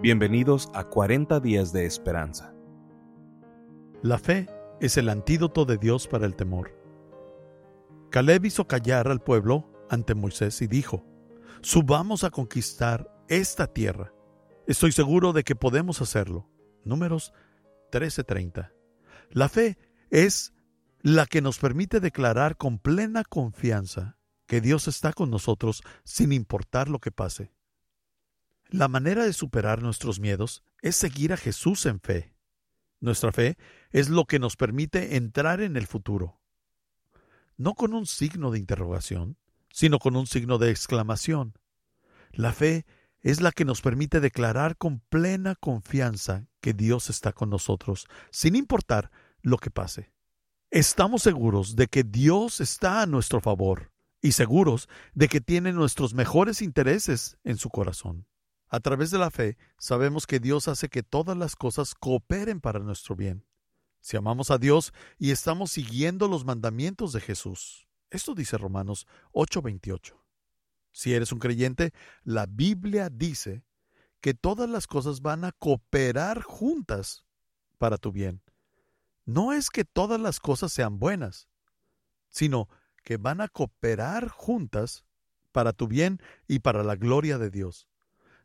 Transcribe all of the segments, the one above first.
Bienvenidos a 40 días de esperanza. La fe es el antídoto de Dios para el temor. Caleb hizo callar al pueblo ante Moisés y dijo, subamos a conquistar esta tierra. Estoy seguro de que podemos hacerlo. Números 13:30. La fe es la que nos permite declarar con plena confianza que Dios está con nosotros sin importar lo que pase. La manera de superar nuestros miedos es seguir a Jesús en fe. Nuestra fe es lo que nos permite entrar en el futuro. No con un signo de interrogación, sino con un signo de exclamación. La fe es la que nos permite declarar con plena confianza que Dios está con nosotros, sin importar lo que pase. Estamos seguros de que Dios está a nuestro favor y seguros de que tiene nuestros mejores intereses en su corazón. A través de la fe sabemos que Dios hace que todas las cosas cooperen para nuestro bien. Si amamos a Dios y estamos siguiendo los mandamientos de Jesús. Esto dice Romanos 8:28. Si eres un creyente, la Biblia dice que todas las cosas van a cooperar juntas para tu bien. No es que todas las cosas sean buenas, sino que van a cooperar juntas para tu bien y para la gloria de Dios.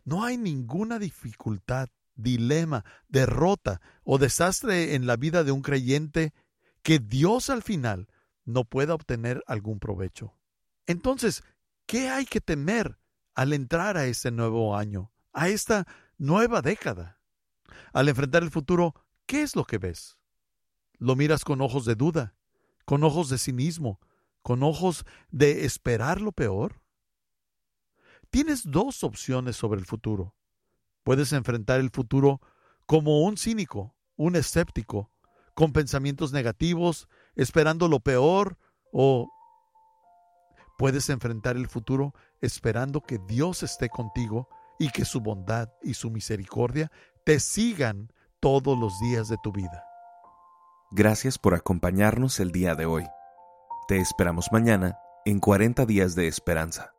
No hay ninguna dificultad, dilema, derrota o desastre en la vida de un creyente que Dios al final no pueda obtener algún provecho. Entonces, ¿qué hay que temer al entrar a este nuevo año, a esta nueva década? Al enfrentar el futuro, ¿qué es lo que ves? ¿Lo miras con ojos de duda, con ojos de cinismo, con ojos de esperar lo peor? Tienes dos opciones sobre el futuro. Puedes enfrentar el futuro como un cínico, un escéptico, con pensamientos negativos, esperando lo peor, o puedes enfrentar el futuro esperando que Dios esté contigo y que su bondad y su misericordia te sigan todos los días de tu vida. Gracias por acompañarnos el día de hoy. Te esperamos mañana en 40 días de esperanza.